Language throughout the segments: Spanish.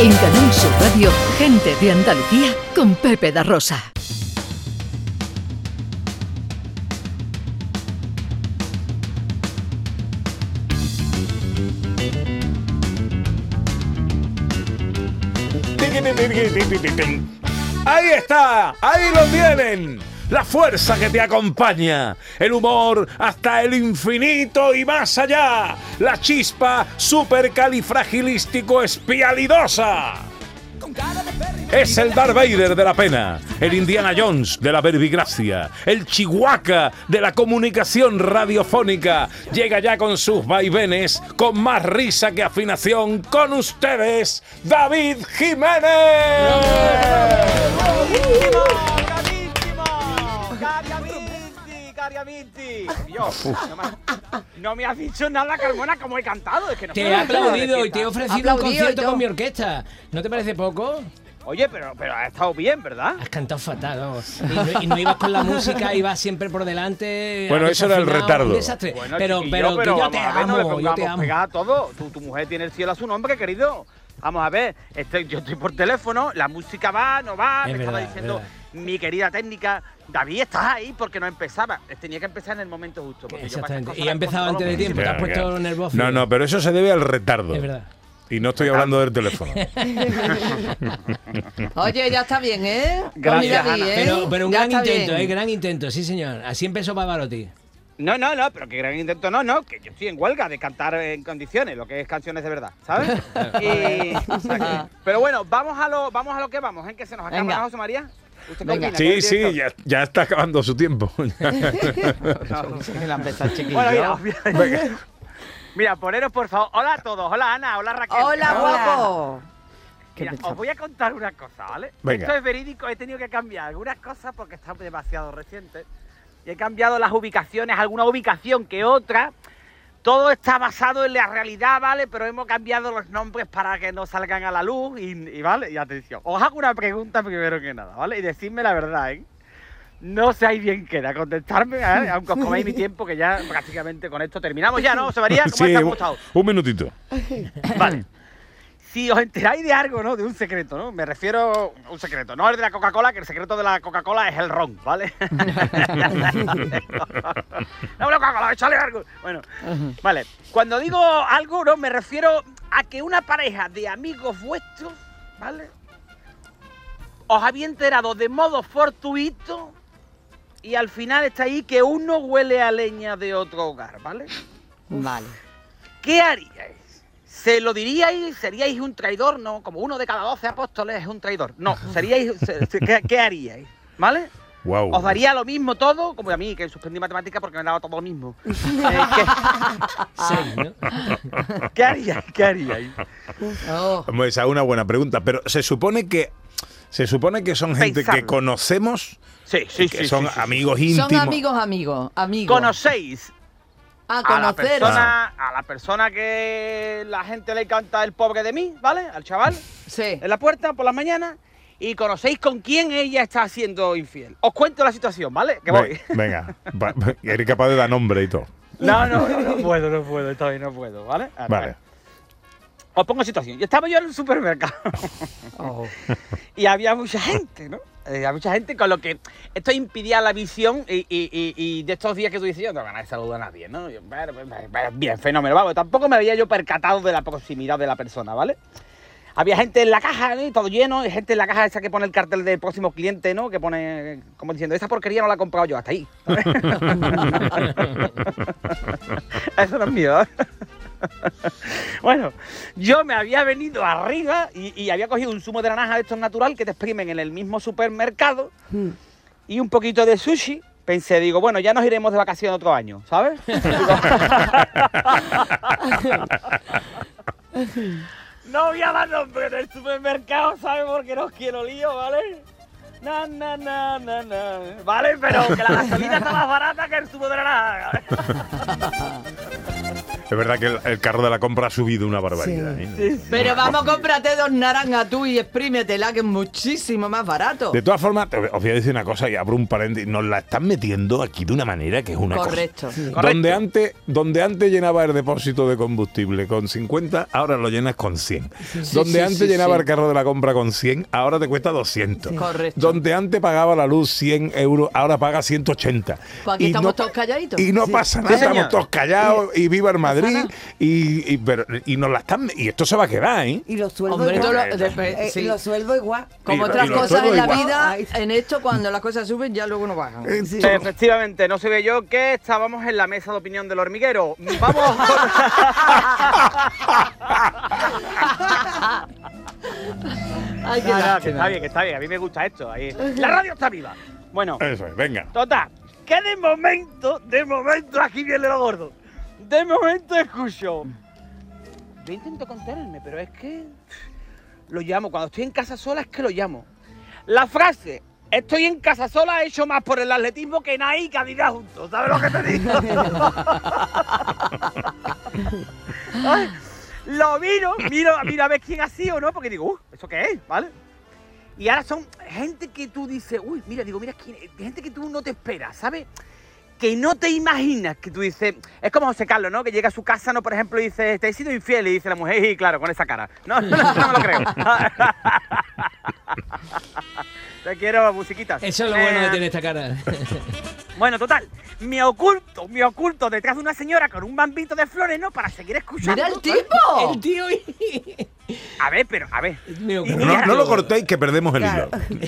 En Canal Sur Radio, gente de Andalucía con Pepe da Rosa. Ahí está, ahí lo tienen. La fuerza que te acompaña, el humor hasta el infinito y más allá, la chispa supercalifragilístico espialidosa. Es el Darth Vader de la pena, el Indiana Jones de la verbigracia, el Chihuahua de la comunicación radiofónica. Llega ya con sus vaivenes, con más risa que afinación, con ustedes, David Jiménez. Yo, no me, no me has dicho nada, Carmona, como he cantado. Es que no Te he aplaudido y te he ofrecido un concierto con mi orquesta. ¿No te parece poco? Oye, pero, pero ha estado bien, ¿verdad? Has cantado fatal, vamos. Y no, y no ibas con la música, ibas siempre por delante. Bueno, has eso era el retardo. Un desastre. Bueno, pero, pero, que yo vamos te a ver, no le amo, yo te amo. a todo. Tu, tu mujer tiene el cielo a su nombre, querido. Vamos a ver, estoy- yo estoy por teléfono, la música va, no va, Es me verdad, estaba es diciendo verdad. mi querida técnica, David, estás ahí porque no empezaba. Tenía que empezar en el momento justo. porque Exactamente. Y ha empezado antes de tiempo, te has puesto nervioso. No, no, pero eso se debe al retardo. Es verdad. Y no estoy hablando del teléfono. Oye, ya está bien, ¿eh? Gracias, mi David, Ana. ¿eh? Pero, pero un Ya gran intento, bien. ¿eh? Gran intento, sí, señor. Así empezó Pavarotti. No, no, no, pero qué gran intento, no, no, que yo estoy en huelga de cantar en condiciones, lo que es canciones de verdad, ¿sabes? Y- pero bueno, vamos a lo, vamos a lo que vamos, ¿en qué se nos acaba, Venga. ¿no, José María? ¿Usted qué Venga. Sí, ¿Qué sí, ya, ya está acabando su tiempo. Bueno, mira, mira, mira, poneros por favor. Hola a todos, hola Ana, hola Raquel. Hola, guapo. Mira, os voy a contar una cosa, ¿vale? Venga. Esto es verídico, he tenido que cambiar algunas cosas porque está demasiado reciente. Y he cambiado las ubicaciones, alguna ubicación que otra. Todo está basado en la realidad, ¿vale? Pero hemos cambiado los nombres para que no salgan a la luz y, y, ¿vale? Y atención, os hago una pregunta primero que nada, ¿vale? Y decidme la verdad, ¿eh? No seáis bien queda contestarme, ¿eh? aunque os comáis mi tiempo, que ya prácticamente con esto terminamos ya, ¿no? José María, ¿cómo Sí, un, ¿Cómo está? un minutito. Vale. Si os enteráis de algo, ¿no? De un secreto, ¿no? Me refiero a un secreto. No el de la Coca-Cola, que el secreto de la Coca-Cola es el ron, ¿vale? no, la Coca-Cola, échale algo. Bueno, vale. Cuando digo algo, ¿no? Me refiero a que una pareja de amigos vuestros, ¿vale? Os había enterado de modo fortuito y al final está ahí que uno huele a leña de otro hogar, ¿vale? Vale. ¿Qué haríais? ¿Se lo diríais? ¿Seríais un traidor? No, como uno de cada doce apóstoles es un traidor. No, seríais. se- se- ¿qué, qué haríais? ¿Vale? Wow. ¿Os daría lo mismo todo? Como a mí, que suspendí matemáticas porque me daba todo lo mismo. Eh, ¿no? ¿qué, qué haríais? ¿Qué haríais? Oh, Pues, Esa es una buena pregunta, pero se supone que se supone que son gente que conocemos, Sí, sí, que sí. son sí, sí. amigos íntimos. son amigos, amigos, amigos. ¿Conocéis a a la, persona, a la persona que la gente le canta el pobre de mí, ¿vale? Al chaval. Sí. en la puerta por las mañanas y conocéis con quién ella está siendo infiel. Os cuento la situación, ¿vale? Que voy. Ve- Venga, va- va- eres capaz de dar nombre y todo. No, no, no, no puedo, no puedo, vez no puedo, ¿vale? Ahora, Vale. Os pongo situación. Yo estaba yo en el supermercado Oh. y había mucha gente, ¿no? Eh, había mucha gente con lo que esto impidía la visión y, y- y- y de estos días que tú dices, yo no ganas de saludar a nadie, ¿no? Yo, pues, pues, pues, bien, fenómeno, vamos. Tampoco me había yo percatado de la proximidad de la persona, ¿vale? Había gente en la caja, ¿no? Y todo lleno, y gente en la caja esa que pone el cartel del próximo cliente, ¿no? Que pone como diciendo, esa porquería no la he comprado yo, hasta ahí. Eso no es mío, ¿eh? Bueno, yo me había venido arriba y, y había cogido un zumo de naranja de estos natural que te exprimen en el mismo supermercado y un poquito de sushi. Pensé, digo, bueno, ya nos iremos de vacaciones otro año, ¿sabes? no voy a dar nombre del supermercado, ¿sabes? Porque no quiero lío, ¿vale? Na, na, na, na, na. Vale, pero que la gasolina está más barata que el zumo de naranja. Es verdad que el, el carro de la compra ha subido una barbaridad. ¿eh? Pero vamos, cómprate dos naranjas tú y exprímetela, que es muchísimo más barato. De todas formas, te- os voy a decir una cosa y abro un paréntesis. Nos la están metiendo aquí de una manera que es una cosa. Correcto. Donde antes, donde antes llenaba el depósito de combustible con 50, ahora lo llenas con 100. donde sí, antes sí, llenaba sí. el carro de la compra con 100, ahora te cuesta 200. Correcto. Donde antes pagaba la luz 100 euros, ahora paga 180. Pues aquí Y estamos no- todos calladitos. Y no pasa nada, estamos todos callados y viva el Madrid. Nada. Y, y, pero- y nos la están. Y esto se va a quedar, ¿eh? Y los sueldos Hombre, igual. lo- después- Eh, sí. los sueldos igual. Como Y- otras cosas en la sueldos vida, en esto cuando las cosas suben ya luego no bajan. Eh, Sí. Efectivamente, no se ve yo que estábamos en la mesa de opinión del hormiguero. Vamos con... Ay, qué No, no, que lástima. está bien, que está bien. A mí me gusta esto. ahí. La radio está viva. Bueno, Eso es, venga. total. Que de momento, de momento, aquí viene lo gordo. De momento escucho. Yo intento contenerme, pero es que. Lo llamo. Cuando estoy en casa sola es que lo llamo. La frase. Estoy en casa sola, he hecho más por el atletismo que Nike y Adidas juntos. ¿Sabes lo que te digo? Ay, lo miro, miro, miro a ver quién ha sido, ¿no? Porque digo, uh, ¿eso qué es? ¿Vale? Y ahora son gente que tú dices, uy, mira, digo, mira, gente que tú no te esperas, ¿sabes? Que no te imaginas que tú dices, es como José Carlos, ¿no? Que llega a su casa, ¿no? Por ejemplo, y dice, te he sido infiel, y dice la mujer, y claro, con esa cara. No, no, no me lo creo. te quiero, musiquitas. Eso es lo bueno de Eh, tener esta cara. Bueno, total, me oculto, me oculto detrás de una señora con un bambito de flores, ¿no? Para seguir escuchando. ¡Mira el tipo! El tío. A ver, pero, a ver. No, no lo cortéis que perdemos el Claro. hilo.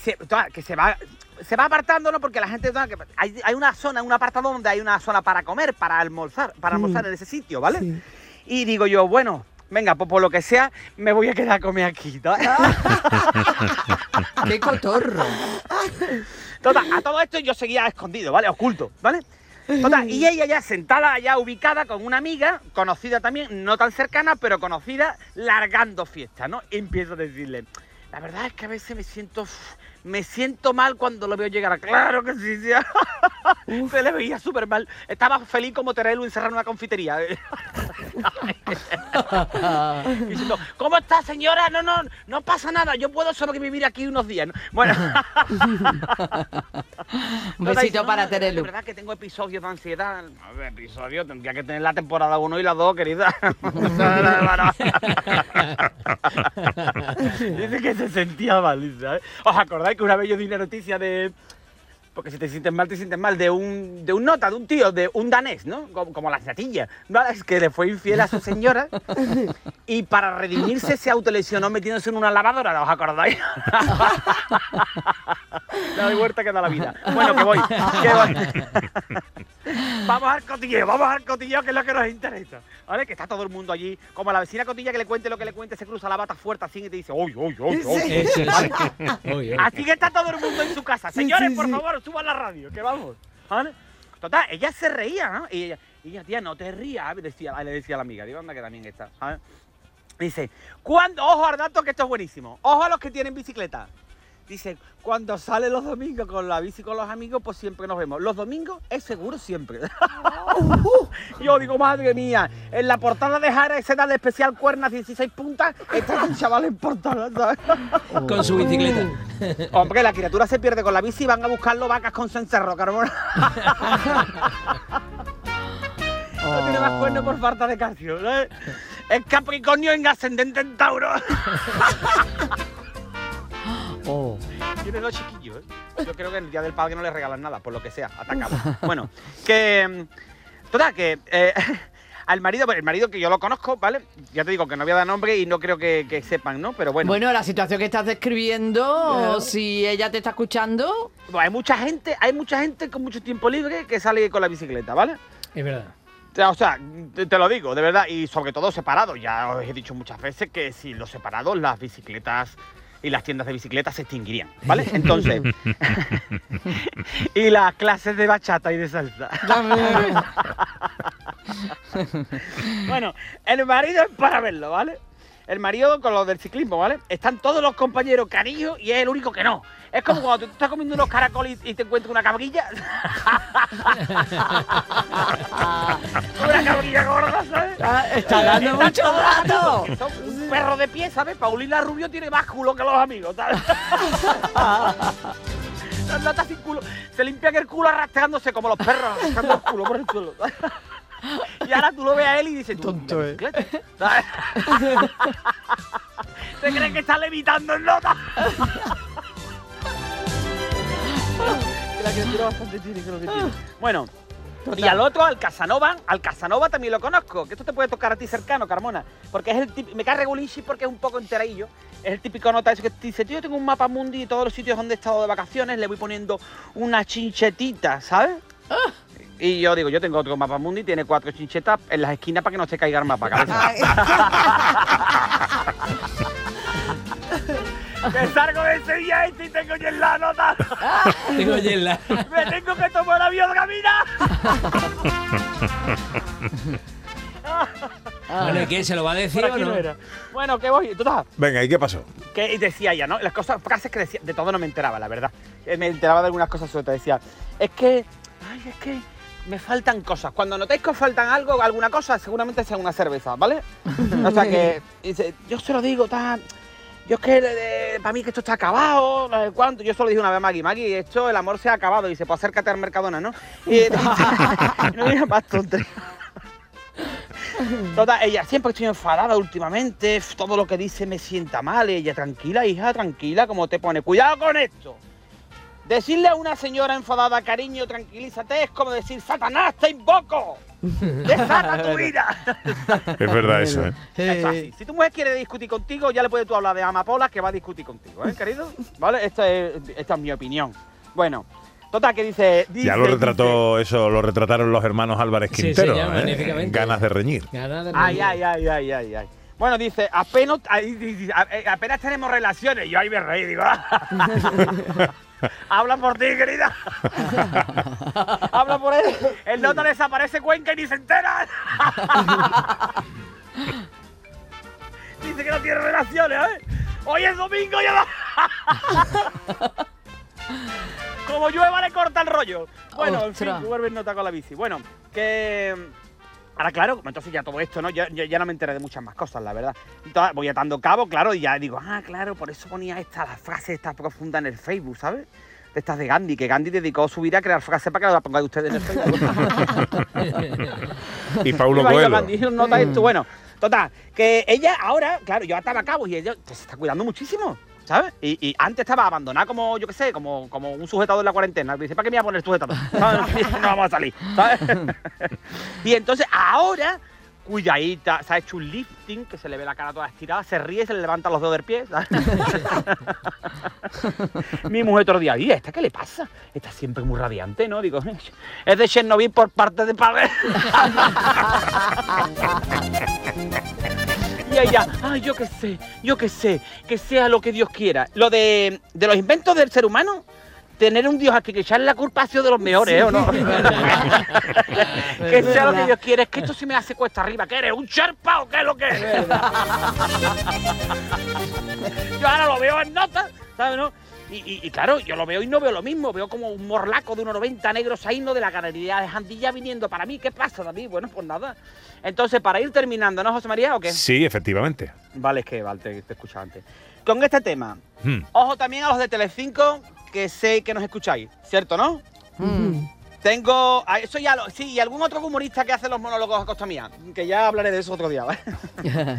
se, toda- que se va se va apartando no porque la gente hay, hay una zona un apartado donde hay una zona para comer para almorzar para almorzar en ese sitio vale Sí. y digo yo bueno venga pues por lo que sea me voy a quedar a comer aquí ¿no? ¡Qué cotorro! Total, a todo esto yo seguía escondido vale oculto vale Total, y ella ya sentada allá ubicada con una amiga, conocida también, no tan cercana, pero conocida, largando fiesta, ¿no? Y empiezo a decirle, la verdad es que a veces me siento, me siento mal cuando lo veo llegar. Claro que sí, sí. Se le veía súper mal. Estaba feliz como Terelu encerrado en una confitería. Diciendo, ¿cómo está señora? No, no, no pasa nada, yo puedo sobrevivir aquí unos días. ¿no? Bueno. Un besito no, para Terelu. De verdad que tengo episodios de ansiedad. Episodios, tendría que tener la temporada 1 y la 2, querida. dice que se sentía mal, ¿sabes? ¿Os acordáis que una vez yo di una noticia de... Porque si te sientes mal, te sientes mal, de un, de un nota, de un tío, de un danés, ¿no? Como, como la natilla. ¿vale? Es que le fue infiel a su señora y para redimirse se autolesionó metiéndose en una lavadora, ¿os acordáis? Le doy vuelta que da la vida. Bueno, que voy, que voy. vamos al cotilleo, vamos al cotilleo, que es lo que nos interesa. ¿Vale? Que está todo el mundo allí. Como la vecina cotilla que le cuente lo que le cuente, se cruza la bata fuerte así y te dice, uy, uy, uy, uy. Así que está todo el mundo en su casa. Señores, sí, por sí. favor, suban la radio, que vamos. ¿Vale? Total, ella se reía, ¿no? Y ella, y ella, tía, no te rías, le decía, le decía a la amiga. Digo, anda, que también está. Dice, cuando, ojo al dato que esto es buenísimo. Ojo a los que tienen bicicleta. Dice, cuando sale los domingos con la bici con los amigos, pues siempre nos vemos. Los domingos es seguro siempre. Yo digo, madre mía, en la portada de Jara, escena de especial cuernas 16 puntas, está un chaval en portada, ¿sabes? Con su bicicleta. Hombre, la criatura se pierde con la bici y van a buscarlo vacas con cencerro, Carmona. No tiene más cuernos por falta de calcio. ¿no? Es Capricornio en ascendente en Tauro. Oh. Tiene dos chiquillos, ¿eh? Yo creo que en el día del padre no le regalan nada, por lo que sea, atacamos. Bueno, que. mm, Total, que. eh, al marido, pues, el marido que yo lo conozco, ¿vale? Ya te digo que no voy a dar nombre y no creo que, que sepan, ¿no? Pero bueno. Bueno, la situación que estás describiendo, si ella te está escuchando, Pues hay mucha gente, hay mucha gente con mucho tiempo libre que sale con la bicicleta, ¿vale? Es verdad. O sea, te, lo digo, de verdad, y sobre todo separados. Ya os he dicho muchas veces que sin los separados las bicicletas y las tiendas de bicicletas se extinguirían, ¿vale? Entonces, y las clases de bachata y de salsa. bueno, el marido es para verlo, ¿vale? el marido con los del ciclismo, ¿vale? Están todos los compañeros cariño y es el único que no. Es como cuando tú estás comiendo unos caracoles y te encuentras una cabrilla. una cabrilla gorda, ¿sabes? Ah, Está dando mucho rato. Un perro de pie, ¿sabes? Paulina Rubio tiene más culo que los amigos, ¿sabes? Está sin culo. Se limpian el culo arrastrándose como los perros, arrastrando el culo por el suelo. Y ahora tú lo ves a él y dices, Tonto, ¿eh? bicicleta, ¿sabes? Se cree que está levitando en nota. La criatura bastante tiene, creo que tiene. Bueno, y al otro, al Casanova, al Casanova también lo conozco, que esto te puede tocar a ti cercano, Carmona, porque es el típico, me cae regulinchi porque es un poco enteradillo, es el típico nota ese que te dice, tío, yo tengo un mapa mundi y todos los sitios donde he estado de vacaciones le voy poniendo una chinchetita, ¿sabes? Y yo digo, yo tengo otro mapa mundi, tiene cuatro chinchetas en las esquinas para que no se caiga el mapa, cabeza. que salgo de Sevilla este y tengo la nota. Tengo hiela. Me tengo que tomar avión camina. Bueno, ¿y quién se lo va a decir Por o aquí no? no era. Bueno, que voy, total. Venga, ¿y qué pasó? Que y decía ella, ¿no? Las cosas, frases que decía, de todo no me enteraba, la verdad. Eh, Me enteraba de algunas cosas sueltas. Decía, es que, ay, es que me faltan cosas. Cuando notéis que os faltan algo, alguna cosa, seguramente sea una cerveza, ¿vale? o sea que, dice, yo se lo digo, tal. Yo es que para mí que esto está acabado, no sé cuánto. Yo solo dije una vez a Maggie, Maggie, esto el amor se ha acabado. Y dice, pues acércate al Mercadona, ¿no? Y no diga más tonterías. Total, ella siempre estoy enfadada últimamente, todo lo que dice me sienta mal. Ella, tranquila, hija, tranquila, como te pone. Cuidado con esto. Decirle a una señora enfadada, cariño, tranquilízate, es como decir, Satanás, te invoco. Desata tu ira. Es verdad eso, ¿eh? Es así. Si tu mujer quiere discutir contigo, ya le puedes tú hablar de amapola que va a discutir contigo, ¿eh, querido? ¿Vale? Esta es, esta es mi opinión. Bueno, total, que dice... dice Ya lo dice- retrató eso, lo retrataron los hermanos Álvarez Sí, Quintero. señor, ¿eh? magníficamente. Ganas de reñir. Ganas de Ay, reír. ay, ay, ay, ay, ay. Bueno, dice, apenas, ay, dice, eh, apenas tenemos relaciones. Yo ahí me reí, digo. Habla por ti, querida. Habla por él. El nota desaparece Cuenca y ni se entera. dice que no tiene relaciones, ¿eh? Hoy es domingo y ya va. Como llueva le corta el rollo. Bueno, en fin, vuelve nota con la bici. Bueno, que Ahora, claro, entonces ya todo esto, ¿no? Yo, yo ya no me enteré de muchas más cosas, la verdad. Toda- voy atando cabo, claro, y ya digo, ah, claro, por eso ponía esta, la frase esta profunda en el Facebook, ¿sabes? De estas de Gandhi, que Gandhi dedicó su vida a crear frases para que la pongáis ustedes en el Facebook. Y Paulo Coelho. Gandhi, nota esto. Bueno, total, que ella ahora, claro, yo ataba cabos y ella se está cuidando muchísimo. ¿Sabes? Y, y antes estaba abandonada como, yo qué sé, como, como un sujetador en la cuarentena. Dice, ¿para qué me voy a poner sujetador? ¿Sabes? No vamos a salir. ¿sabes? y entonces ahora, cuidadita, se ha hecho un lifting, que se le ve la cara toda estirada, se ríe, se le levanta los dedos del pie. ¿sabes? Mi mujer otro día, ¿y esta qué le pasa? Está siempre muy radiante, ¿no? Digo, es de Chernobyl por parte de padre. Y ella, ay, yo qué sé, yo qué sé, que sea lo que Dios quiera. Lo de, de los inventos del ser humano, tener un Dios aquí que echarle la culpa ha sido de los mejores, ¿eh? ¿o no? que sea lo que Dios quiera, es que esto se me hace cuesta arriba. ¿Qué eres? ¿Un charpa o qué es lo que es? yo ahora lo veo en notas, ¿sabes, no? Y, y- y claro, yo lo veo y no veo lo mismo. Veo como un morlaco de 1,90 negro saíno de la ganadería de Jandilla viniendo para mí. ¿Qué pasa, David? Bueno, pues nada. Entonces, para ir terminando, ¿no, José María, o qué? Sí, efectivamente. Vale, es que vale, te, te escuchaba antes. Con este tema, Hmm. ojo también a los de Telecinco, que sé que nos escucháis, ¿cierto, no? Mm. Tengo. ah, Eso ya lo. Sí, y algún otro humorista que hace los monólogos a costa mía, que ya hablaré de eso otro día, ¿vale?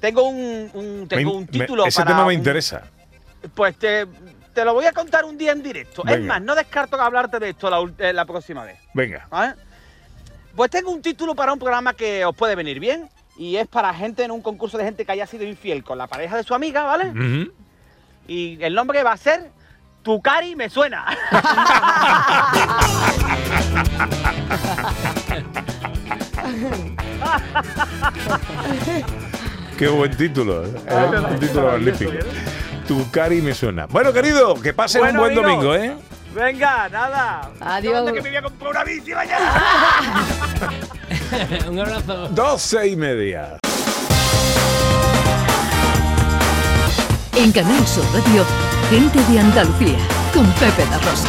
tengo un, un- tengo Me- un me- título ese para tema me un- interesa. Pues te, te lo voy a contar un día en directo. Es más, no descarto que hablarte de esto la, eh, la próxima vez. Venga. ¿vale? Pues tengo un título para un programa que os puede venir bien. Y es para gente en un concurso de gente que haya sido infiel con la pareja de su amiga, ¿vale? Y el nombre va a ser Tu cari me suena. Qué buen título. ¿eh? un título magnífico. Tu cari me suena. Bueno, querido, que pasen Bueno, un buen amigos. domingo, ¿eh? Venga, nada. Adiós. ¿Dónde que me voy a comprar una bici mañana? Un abrazo. Doce y media. En Canal Sur Radio, Gente de Andalucía, con Pepe da Rosa.